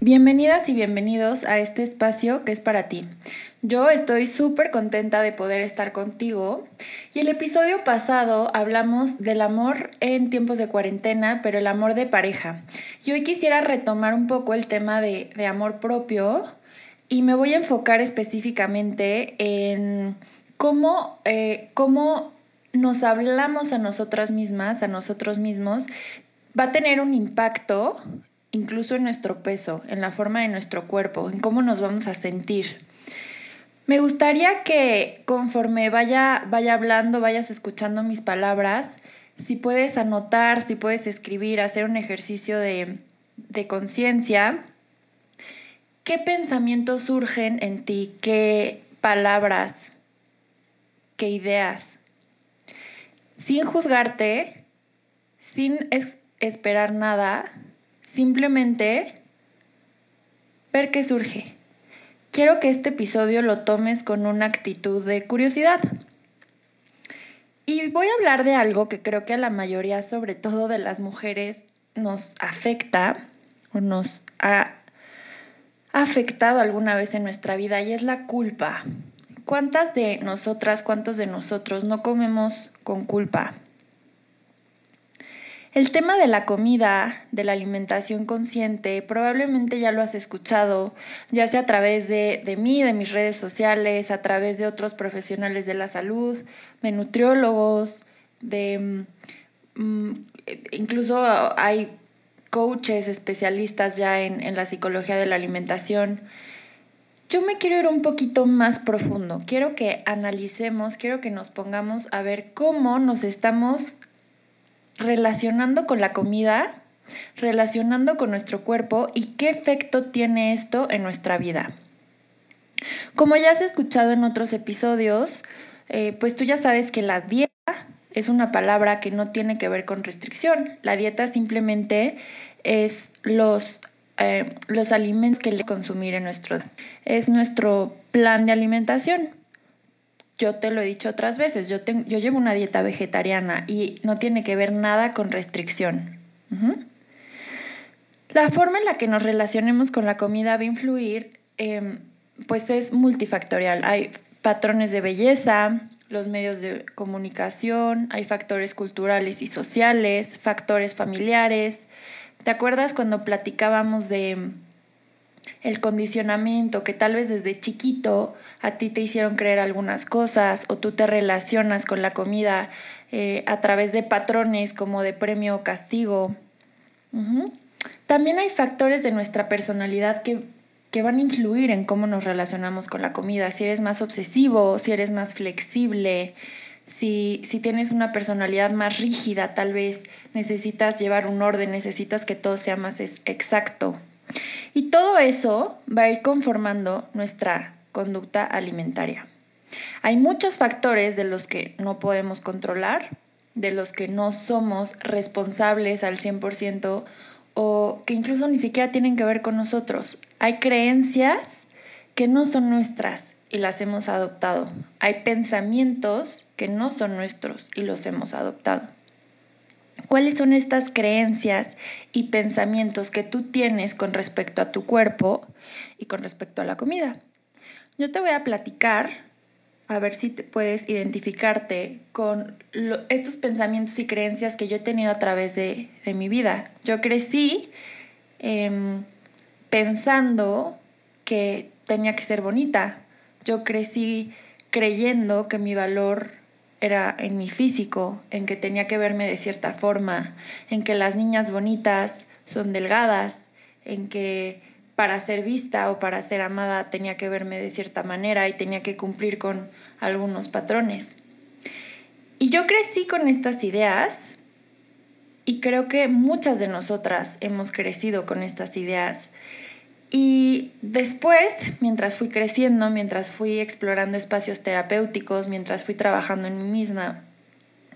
Bienvenidas y bienvenidos a este espacio que es para ti. Yo estoy súper contenta de poder estar contigo y el episodio pasado hablamos del amor en tiempos de cuarentena, pero el amor de pareja. Y hoy quisiera retomar un poco el tema de, amor propio y me voy a enfocar específicamente en cómo, eh, cómo nos hablamos a nosotras mismas, a nosotros mismos, va a tener un impacto incluso en nuestro peso, en la forma de nuestro cuerpo, en cómo nos vamos a sentir. Me gustaría que conforme vaya, vaya hablando, vayas escuchando mis palabras, si puedes anotar, si puedes escribir, hacer un ejercicio de, de conciencia, ¿qué pensamientos surgen en ti? ¿Qué palabras? ¿Qué ideas? Sin juzgarte, sin esperar nada, Simplemente ver qué surge. Quiero que este episodio lo tomes con una actitud de curiosidad. Y voy a hablar de algo que creo que a la mayoría, sobre todo de las mujeres, nos afecta o nos ha afectado alguna vez en nuestra vida y es la culpa. ¿Cuántas de nosotras, cuántos de nosotros no comemos con culpa? El tema de la comida, de la alimentación consciente, probablemente ya lo has escuchado, ya sea a través de, de, mí, de mis redes sociales, a través de otros profesionales de la salud, de nutriólogos, de mm, mm, incluso hay coaches especialistas ya en, en la psicología de la alimentación. Yo me quiero ir un poquito más profundo. Quiero que analicemos, quiero que nos pongamos a ver cómo nos estamos relacionando con la comida, relacionando con nuestro cuerpo y qué efecto tiene esto en nuestra vida. Como ya has escuchado en otros episodios, eh, pues tú ya sabes que la dieta es una palabra que no tiene que ver con restricción. La dieta simplemente es los, eh, los alimentos que le consumir en nuestro es nuestro plan de alimentación yo te lo he dicho otras veces, yo, yo llevo una dieta vegetariana y no tiene que ver nada con restricción. La forma en la que nos relacionemos con la comida va a influir, em, pues es multifactorial. Hay patrones de belleza, los medios de comunicación, hay factores culturales y sociales, factores familiares. ¿Te acuerdas cuando platicábamos de el condicionamiento, que tal vez desde chiquito a ti te hicieron creer algunas cosas o tú te relacionas con la comida eh, a través de patrones como de premio o castigo. También hay factores de nuestra personalidad que, que van a influir en cómo nos relacionamos con la comida, si eres más obsesivo, si eres más flexible, si, si, tienes una personalidad más rígida, tal vez necesitas llevar un orden, necesitas que todo sea más exacto. Y todo eso va a ir conformando nuestra conducta alimentaria. Hay muchos factores de los que no podemos controlar, de los que no somos responsables al 100% o que incluso ni siquiera tienen que ver con nosotros. Hay creencias que no son nuestras y las hemos adoptado. Hay pensamientos que no son nuestros y los hemos adoptado. ¿Cuáles son estas creencias y pensamientos que tú tienes con respecto a tu cuerpo y con respecto a la comida? Yo te voy a platicar, a ver si te puedes identificarte con estos pensamientos y creencias que yo he tenido a través de, mi vida. Yo crecí em, pensando que tenía que ser bonita. Yo crecí creyendo que mi valor era en mi físico, en que tenía que verme de cierta forma, en que las niñas bonitas son delgadas, en que para ser vista o para ser amada tenía que verme de cierta manera y tenía que cumplir con algunos patrones. Y yo crecí con estas ideas y creo que muchas de nosotras hemos crecido con estas ideas. Y después, mientras fui creciendo, mientras fui explorando espacios terapéuticos, mientras fui trabajando en mí misma,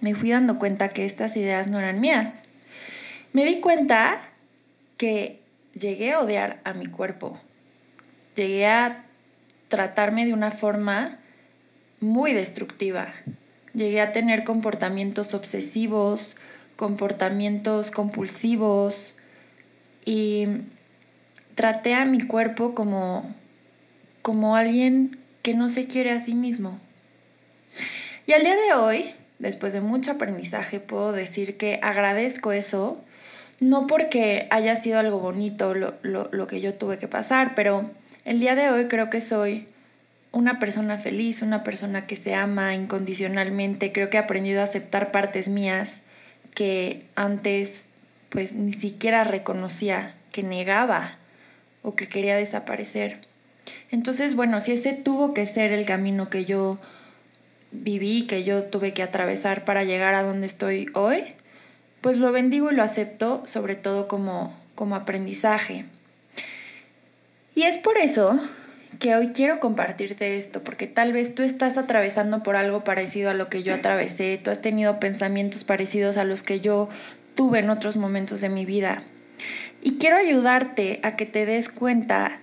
me fui dando cuenta que estas ideas no eran mías. Me di cuenta que llegué a odiar a mi cuerpo. Llegué a tratarme de una forma muy destructiva. Llegué a tener comportamientos obsesivos, comportamientos compulsivos y traté a mi cuerpo como, como alguien que no se quiere a sí mismo. Y al día de hoy, después de mucho aprendizaje, puedo decir que agradezco eso, no porque haya sido algo bonito lo, lo que yo tuve que pasar, pero el día de hoy creo que soy una persona feliz, una persona que se ama incondicionalmente. Creo que he aprendido a aceptar partes mías que antes pues ni siquiera reconocía, que negaba o que quería desaparecer. Entonces, bueno, si ese tuvo que ser el camino que yo viví, que yo tuve que atravesar para llegar a donde estoy hoy, pues lo bendigo y lo acepto, sobre todo como, como aprendizaje. Y es por eso que hoy quiero compartirte esto, porque tal vez tú estás atravesando por algo parecido a lo que yo atravesé, tú has tenido pensamientos parecidos a los que yo tuve en otros momentos de mi vida. Y quiero ayudarte a que te des cuenta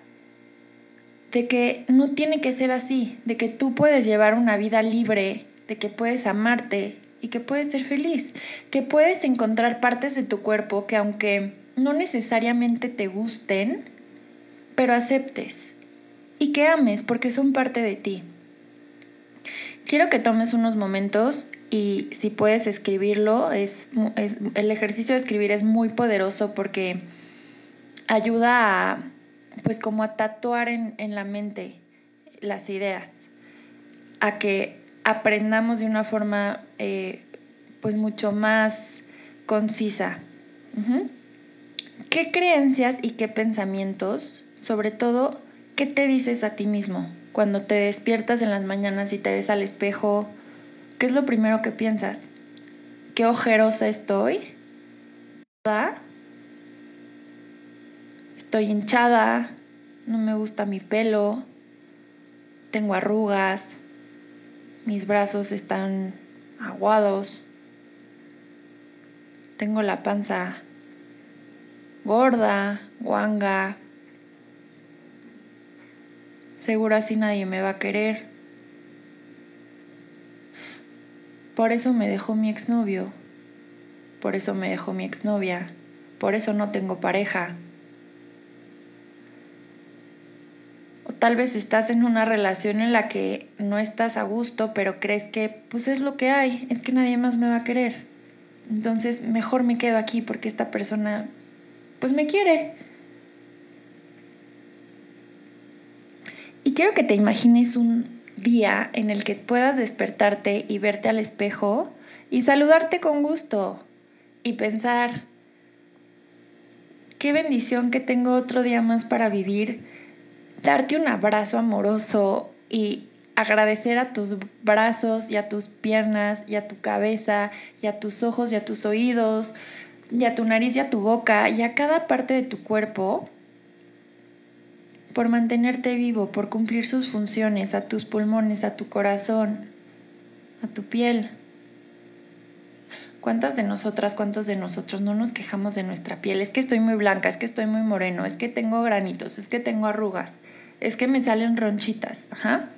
de que no tiene que ser así, de que tú puedes llevar una vida libre, de que puedes amarte y que puedes ser feliz, que puedes encontrar partes de tu cuerpo que aunque no necesariamente te gusten, pero aceptes y que ames porque son parte de ti. Quiero que tomes unos momentos y si puedes escribirlo, es, el ejercicio de escribir es muy poderoso porque ayuda a, pues como a tatuar en, la mente las ideas, a que aprendamos de una forma eh, pues mucho más concisa. ¿Qué creencias y qué pensamientos, sobre todo, ¿Qué te dices a ti mismo cuando te despiertas en las mañanas y te ves al espejo? ¿Qué es lo primero que piensas? ¿Qué ojerosa estoy? Estoy hinchada, no me gusta mi pelo, tengo arrugas, mis brazos están aguados, tengo la panza gorda, guanga, Seguro así nadie me va a querer. Por eso me dejó mi exnovio. Por eso me dejó mi exnovia. Por eso no tengo pareja. Tal vez estás en una relación en la que no estás a gusto, pero crees que pues es lo que hay, es que nadie más me va a querer. Entonces mejor me quedo aquí porque esta persona pues me quiere. Y quiero que te imagines un día en el que puedas despertarte y verte al espejo y saludarte con gusto y pensar, qué bendición que tengo otro día más para vivir, darte un abrazo amoroso y agradecer a tus brazos y a tus piernas y a tu cabeza y a tus ojos y a tus oídos y a tu nariz y a tu boca y a cada parte de tu cuerpo por mantenerte vivo, por cumplir sus funciones, a tus pulmones, a tu corazón, a tu piel. ¿Cuántas de nosotras, cuántos de nosotros no nos quejamos de nuestra piel? Es que estoy muy blanca, es que estoy muy moreno, es que tengo granitos, es que tengo arrugas, es que me salen ronchitas. Ajá.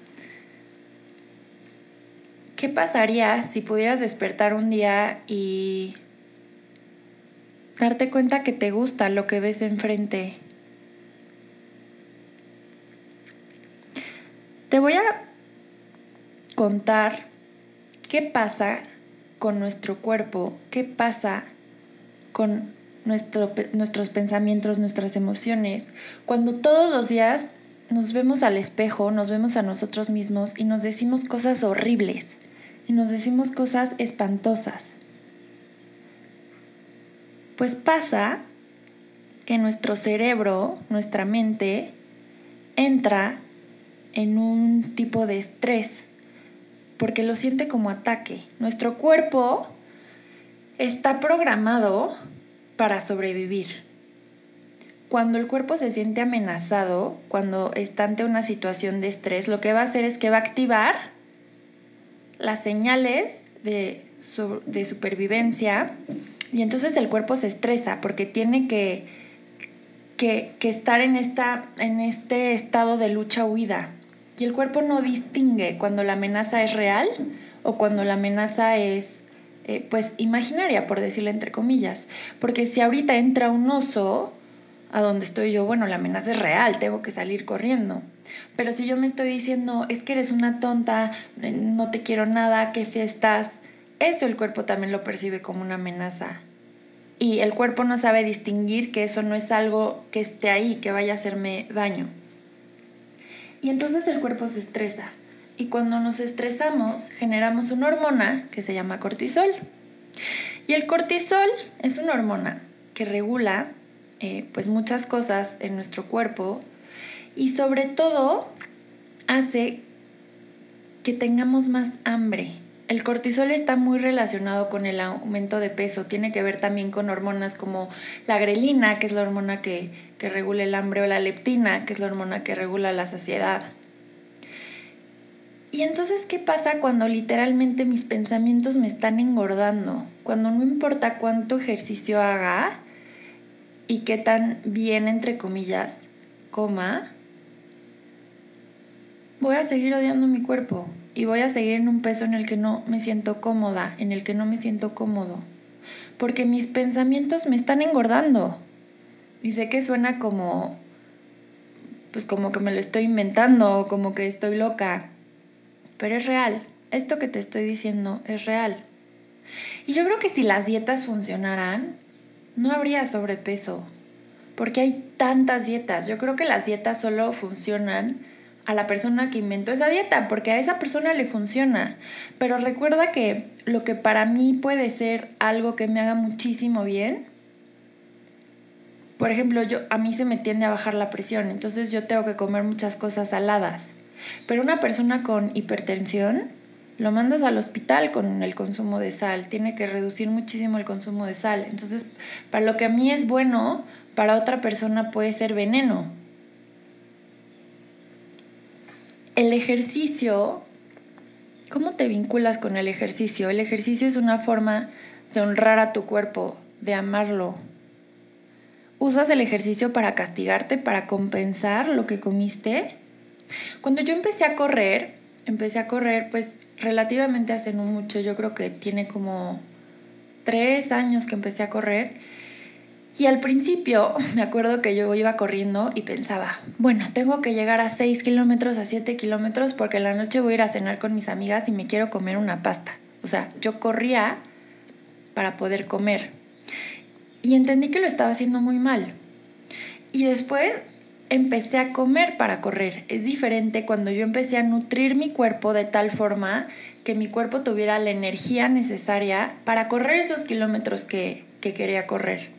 ¿Qué pasaría si pudieras despertar un día y darte cuenta que te gusta lo que ves enfrente, Te voy a contar qué pasa con nuestro cuerpo, qué pasa con nuestros pensamientos, nuestras emociones, cuando todos los días nos vemos al espejo, nos vemos a nosotros mismos y nos decimos cosas horribles y nos decimos cosas espantosas. Pues pasa que nuestro cerebro, nuestra mente, entra en un tipo de estrés, porque lo siente como ataque. Nuestro cuerpo está programado para sobrevivir. Cuando el cuerpo se siente amenazado, cuando está ante una situación de estrés, lo que va a hacer es que va a activar las señales de, de supervivencia y entonces el cuerpo se estresa porque tiene que, que, que estar en, esta, en este estado de lucha-huida. Y el cuerpo no distingue cuando la amenaza es real o cuando la amenaza es, eh, pues, imaginaria, por decirlo entre comillas. Porque si ahorita entra un oso a donde estoy yo, bueno, la amenaza es real, tengo que salir corriendo. Pero si yo me estoy diciendo, es que eres una tonta, no te quiero nada, qué fiestas, eso el cuerpo también lo percibe como una amenaza. Y el cuerpo no sabe distinguir que eso no es algo que esté ahí, que vaya a hacerme daño. Y entonces el cuerpo se estresa. Y cuando nos estresamos, generamos una hormona que se llama cortisol. Y el cortisol es una hormona que regula eh, pues muchas cosas en nuestro cuerpo y sobre todo hace que tengamos más hambre. El cortisol está muy relacionado con el aumento de peso, tiene que ver también con hormonas como la grelina, que es la hormona que, que regula el hambre, o la leptina, que es la hormona que regula la saciedad. Y entonces, ¿qué pasa cuando literalmente mis pensamientos me están engordando? Cuando no importa cuánto ejercicio haga y qué tan bien, entre comillas, coma, voy a seguir odiando mi cuerpo y voy a seguir en un peso en el que no me siento cómoda, en el que no me siento cómodo, porque mis pensamientos me están engordando. Y sé que suena como, pues como que me lo estoy inventando, como que estoy loca, pero es real. Esto que te estoy diciendo es real. Y yo creo que si las dietas funcionaran, no habría sobrepeso, porque hay tantas dietas. Yo creo que las dietas solo funcionan a la persona que inventó esa dieta, porque a esa persona le funciona. Pero recuerda que lo que para mí puede ser algo que me haga muchísimo bien, por ejemplo, yo, a mí se me tiende a bajar la presión, entonces yo tengo que comer muchas cosas saladas. Pero una persona con hipertensión, lo mandas al hospital con el consumo de sal, tiene que reducir muchísimo el consumo de sal. Entonces, para lo que a mí es bueno, para otra persona puede ser veneno. El ejercicio, ¿cómo te vinculas con el ejercicio? El ejercicio es una forma de honrar a tu cuerpo, de amarlo, ¿Usas el ejercicio para castigarte, para compensar lo que comiste? Cuando yo empecé a correr, empecé a correr pues relativamente hace no mucho, yo creo que tiene como tres años que empecé a correr. Y al principio me acuerdo que yo iba corriendo y pensaba, bueno, tengo que llegar a 6 kilómetros, a 7 kilómetros, porque en la noche voy a ir a cenar con mis amigas y me quiero comer una pasta. O sea, yo corría para poder comer y entendí que lo estaba haciendo muy mal. Y después empecé a comer para correr. Es diferente cuando yo empecé a nutrir mi cuerpo de tal forma que mi cuerpo tuviera la energía necesaria para correr esos kilómetros que, que quería correr.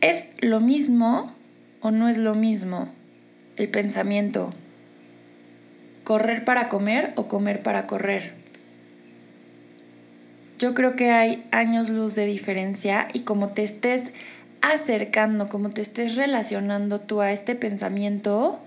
¿Es lo mismo o no es lo mismo el pensamiento? ¿Correr para comer o comer para correr? Yo creo que hay años luz de diferencia y como te estés acercando, como te estés relacionando tú a este pensamiento,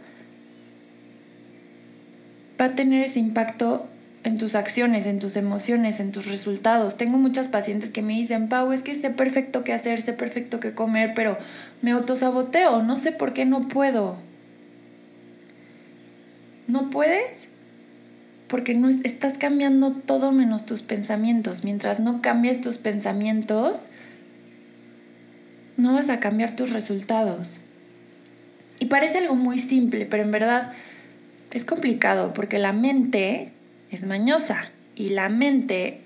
va a tener ese impacto en tus acciones, en tus emociones, en tus resultados. Tengo muchas pacientes que me dicen, Pau, es que sé perfecto qué hacer, sé perfecto qué comer, pero me autosaboteo, no sé por qué no puedo. ¿No puedes? porque no estás cambiando todo menos tus pensamientos. Mientras no cambies tus pensamientos, no vas a cambiar tus resultados. Y parece algo muy simple, pero en verdad es complicado porque la mente es mañosa y la mente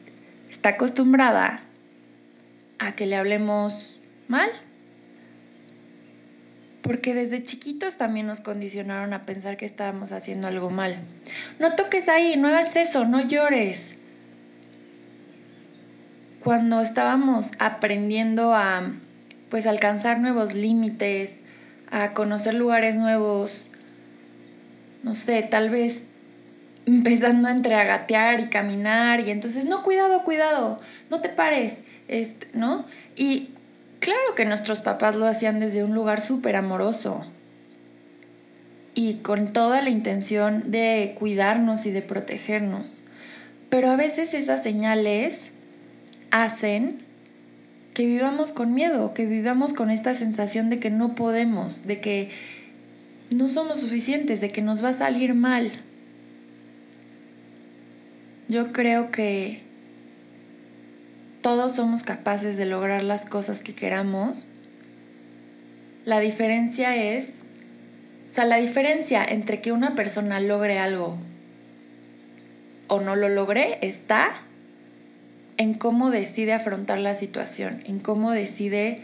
está acostumbrada a que le hablemos mal porque desde chiquitos también nos condicionaron a pensar que estábamos haciendo algo mal. No toques ahí, no hagas eso, no llores. Cuando estábamos aprendiendo a pues alcanzar nuevos límites, a conocer lugares nuevos, no sé, tal vez empezando entre a gatear y caminar y entonces, no, cuidado, cuidado, no te pares, este, ¿no? Y claro que nuestros papás lo hacían desde un lugar súper amoroso y con toda la intención de cuidarnos y de protegernos. Pero a veces esas señales hacen que vivamos con miedo, que vivamos con esta sensación de que no podemos, de que no somos suficientes, de que nos va a salir mal. Yo creo que todos somos capaces de lograr las cosas que queramos. La diferencia es, o sea, la diferencia entre que una persona logre algo o no lo logre está en cómo decide afrontar la situación, en cómo decide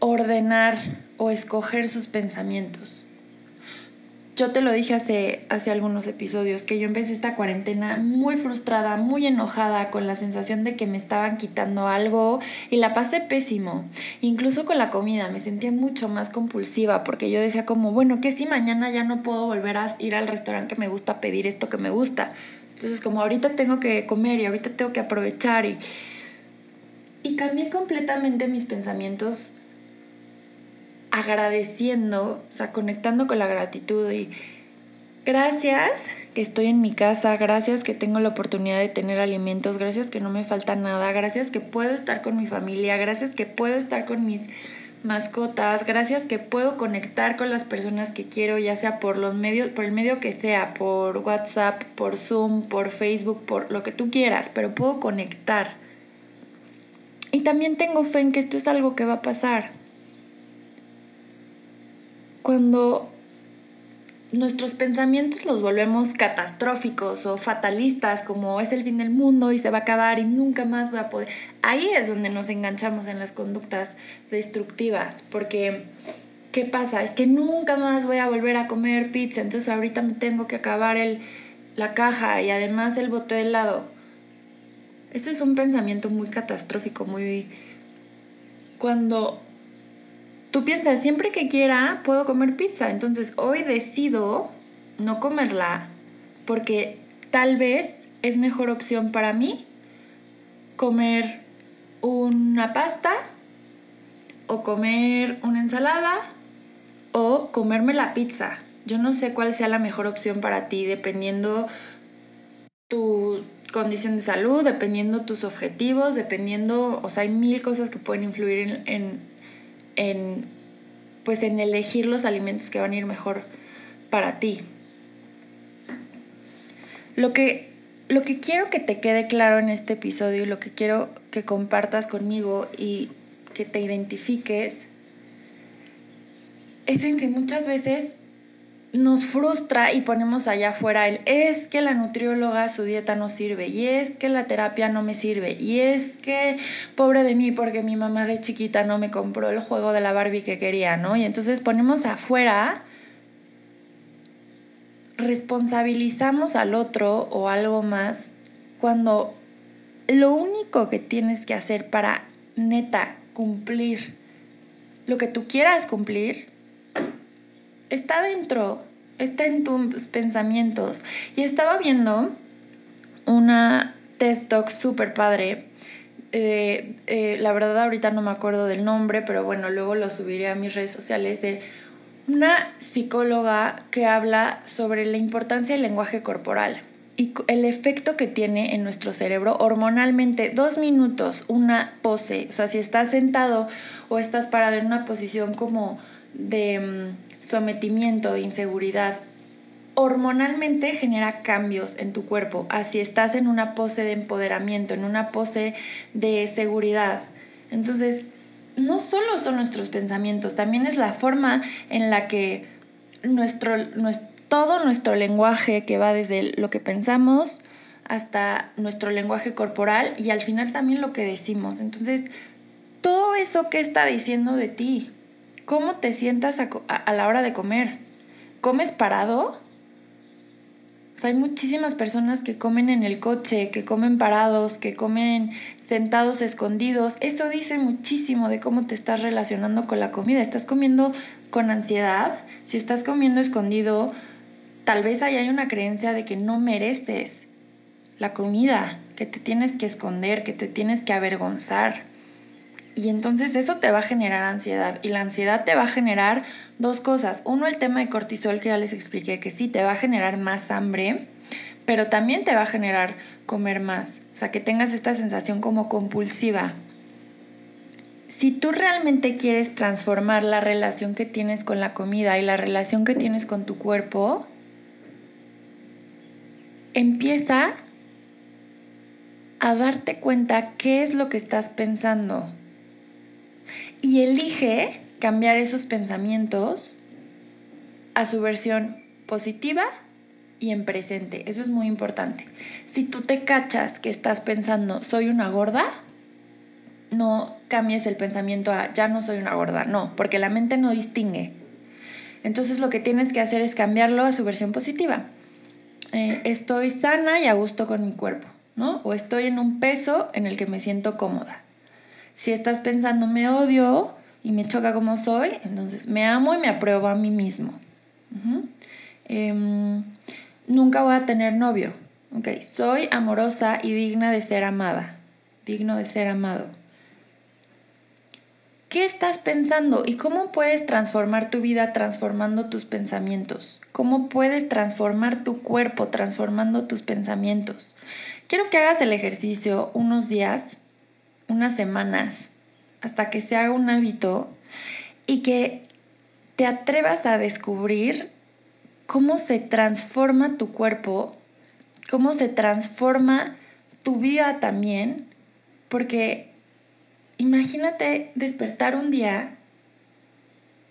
ordenar o escoger sus pensamientos. Yo te lo dije hace, hace algunos episodios, que yo empecé esta cuarentena muy frustrada, muy enojada, con la sensación de que me estaban quitando algo y la pasé pésimo. Incluso con la comida me sentía mucho más compulsiva porque yo decía como, bueno, que si mañana ya no puedo volver a ir al restaurante que me gusta pedir esto que me gusta? Entonces como ahorita tengo que comer y ahorita tengo que aprovechar y, y cambié completamente mis pensamientos agradeciendo, o sea, conectando con la gratitud y gracias que estoy en mi casa, gracias que tengo la oportunidad de tener alimentos, gracias que no me falta nada, gracias que puedo estar con mi familia, gracias que puedo estar con mis mascotas, gracias que puedo conectar con las personas que quiero, ya sea por los medios, por el medio que sea, por WhatsApp, por Zoom, por Facebook, por lo que tú quieras, pero puedo conectar. Y también tengo fe en que esto es algo que va a pasar. Cuando nuestros pensamientos los volvemos catastróficos o fatalistas, como es el fin del mundo y se va a acabar y nunca más voy a poder. Ahí es donde nos enganchamos en las conductas destructivas, porque ¿qué pasa? Es que nunca más voy a volver a comer pizza, entonces ahorita me tengo que acabar el, la caja y además el bote de helado. Eso es un pensamiento muy catastrófico, muy... Cuando tú piensas, siempre que quiera puedo comer pizza, entonces hoy decido no comerla porque tal vez es mejor opción para mí comer una pasta o comer una ensalada o comerme la pizza. Yo no sé cuál sea la mejor opción para ti dependiendo tu condición de salud, dependiendo tus objetivos, dependiendo, o sea, hay mil cosas que pueden influir en en, pues en elegir los alimentos que van a ir mejor para ti. Lo que, lo que quiero que te quede claro en este episodio y lo que quiero que compartas conmigo y que te identifiques es en que muchas veces nos frustra y ponemos allá afuera el es que la nutrióloga su dieta no sirve y es que la terapia no me sirve y es que pobre de mí porque mi mamá de chiquita no me compró el juego de la Barbie que quería, ¿no? Y entonces ponemos afuera responsabilizamos al otro o algo más cuando lo único que tienes que hacer para neta cumplir lo que tú quieras cumplir está dentro, está en tus pensamientos. Y estaba viendo una TED Talk súper padre. Eh, eh, la verdad ahorita no me acuerdo del nombre, pero bueno, luego lo subiré a mis redes sociales de una psicóloga que habla sobre la importancia del lenguaje corporal y el efecto que tiene en nuestro cerebro hormonalmente. Dos minutos, una pose, o sea, si estás sentado o estás parado en una posición como de mm, sometimiento, de inseguridad, hormonalmente genera cambios en tu cuerpo. Así estás en una pose de empoderamiento, en una pose de seguridad. Entonces, no solo son nuestros pensamientos, también es la forma en la que nuestro, todo nuestro lenguaje que va desde lo que pensamos hasta nuestro lenguaje corporal y al final también lo que decimos. Entonces, todo eso que está diciendo de ti, cómo te sientas a, la hora de comer. ¿Comes parado? hay muchísimas personas que comen en el coche, que comen parados, que comen sentados escondidos. Eso dice muchísimo de cómo te estás relacionando con la comida. ¿Estás comiendo con ansiedad? Si estás comiendo escondido, tal vez ahí hay una creencia de que no mereces la comida, que te tienes que esconder, que te tienes que avergonzar. Y entonces eso te va a generar ansiedad. Y la ansiedad te va a generar dos cosas. Uno, el tema de cortisol que ya les expliqué, que sí, te va a generar más hambre, pero también te va a generar comer más. O sea, que tengas esta sensación como compulsiva. Si tú realmente quieres transformar la relación que tienes con la comida y la relación que tienes con tu cuerpo, empieza a darte cuenta qué es lo que estás pensando y elige cambiar esos pensamientos a su versión positiva y en presente. Eso es muy importante. Si tú te cachas que estás pensando, soy una gorda, no cambies el pensamiento a, ya no soy una gorda. No, porque la mente no distingue. Entonces lo que tienes que hacer es cambiarlo a su versión positiva. Eh, estoy sana y a gusto con mi cuerpo, ¿no? O estoy en un peso en el que me siento cómoda. Si estás pensando me odio y me choca como soy, entonces me amo y me apruebo a mí mismo. Em, nunca voy a tener novio. Ok, soy amorosa y digna de ser amada. Digno de ser amado. ¿Qué estás pensando y cómo puedes transformar tu vida transformando tus pensamientos? ¿Cómo puedes transformar tu cuerpo transformando tus pensamientos? Quiero que hagas el ejercicio unos días unas semanas hasta que se haga un hábito y que te atrevas a descubrir cómo se transforma tu cuerpo, cómo se transforma tu vida también, porque imagínate despertar un día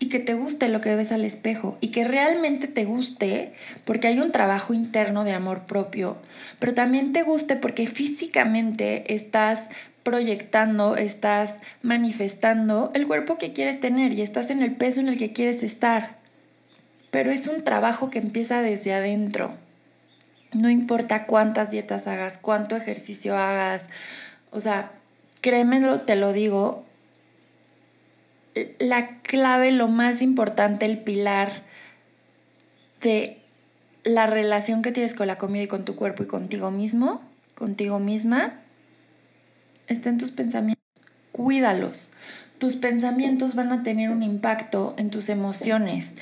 y que te guste lo que ves al espejo y que realmente te guste porque hay un trabajo interno de amor propio, pero también te guste porque físicamente estás proyectando, estás manifestando el cuerpo que quieres tener y estás en el peso en el que quieres estar. Pero es un trabajo que empieza desde adentro. No importa cuántas dietas hagas, cuánto ejercicio hagas, o sea, créemelo, te lo digo, la clave, lo más importante, el pilar de la relación que tienes con la comida y con tu cuerpo y contigo mismo, contigo misma, está en tus pensamientos. Cuídalos. Tus pensamientos van a tener un impacto en tus emociones.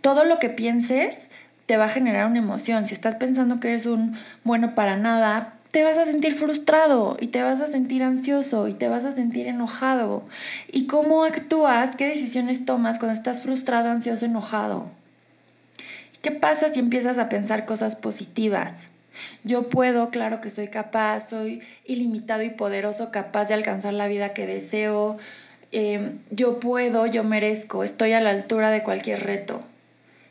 Todo lo que pienses te va a generar una emoción. Si estás pensando que eres un bueno para nada, te vas a sentir frustrado y te vas a sentir ansioso y te vas a sentir enojado. ¿Y cómo actúas? ¿Qué decisiones tomas cuando estás frustrado, ansioso, enojado? ¿Qué pasa si empiezas a pensar cosas positivas? Yo puedo, claro que soy capaz, soy ilimitado y poderoso, capaz de alcanzar la vida que deseo. Em, yo puedo, yo merezco, estoy a la altura de cualquier reto.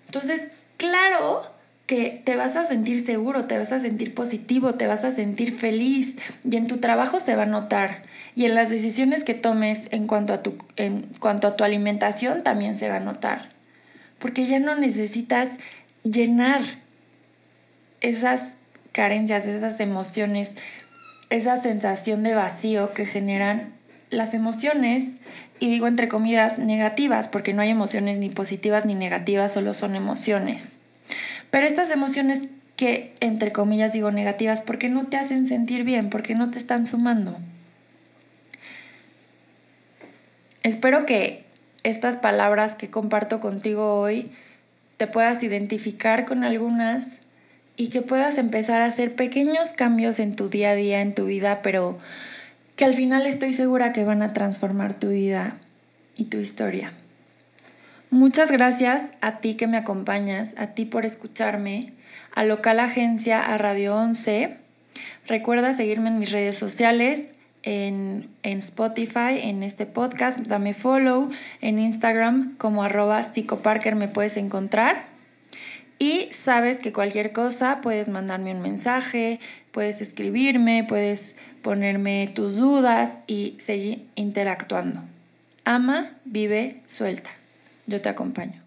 Entonces, claro que te vas a sentir seguro, te vas a sentir positivo, te vas a sentir feliz y en tu trabajo se va a notar. Y en las decisiones que tomes en cuanto a tu, en cuanto a tu alimentación también se va a notar. Porque ya no necesitas llenar esas carencias, esas emociones, esa sensación de vacío que generan las emociones, y digo entre comillas negativas, porque no hay emociones ni positivas ni negativas, solo son emociones. Pero estas emociones que entre comillas digo negativas, porque no te hacen sentir bien, porque no te están sumando. Espero que estas palabras que comparto contigo hoy te puedas identificar con algunas y que puedas empezar a hacer pequeños cambios en tu día a día, en tu vida, pero que al final estoy segura que van a transformar tu vida y tu historia. Muchas gracias a ti que me acompañas, a ti por escucharme, a Local Agencia, a Radio 11. Recuerda seguirme en mis redes sociales, en, en, Spotify, en este podcast, dame follow, en Instagram como arroba psicoparker me puedes encontrar. Y sabes que cualquier cosa puedes mandarme un mensaje, puedes escribirme, puedes ponerme tus dudas y seguir interactuando. Ama, vive, suelta. Yo te acompaño.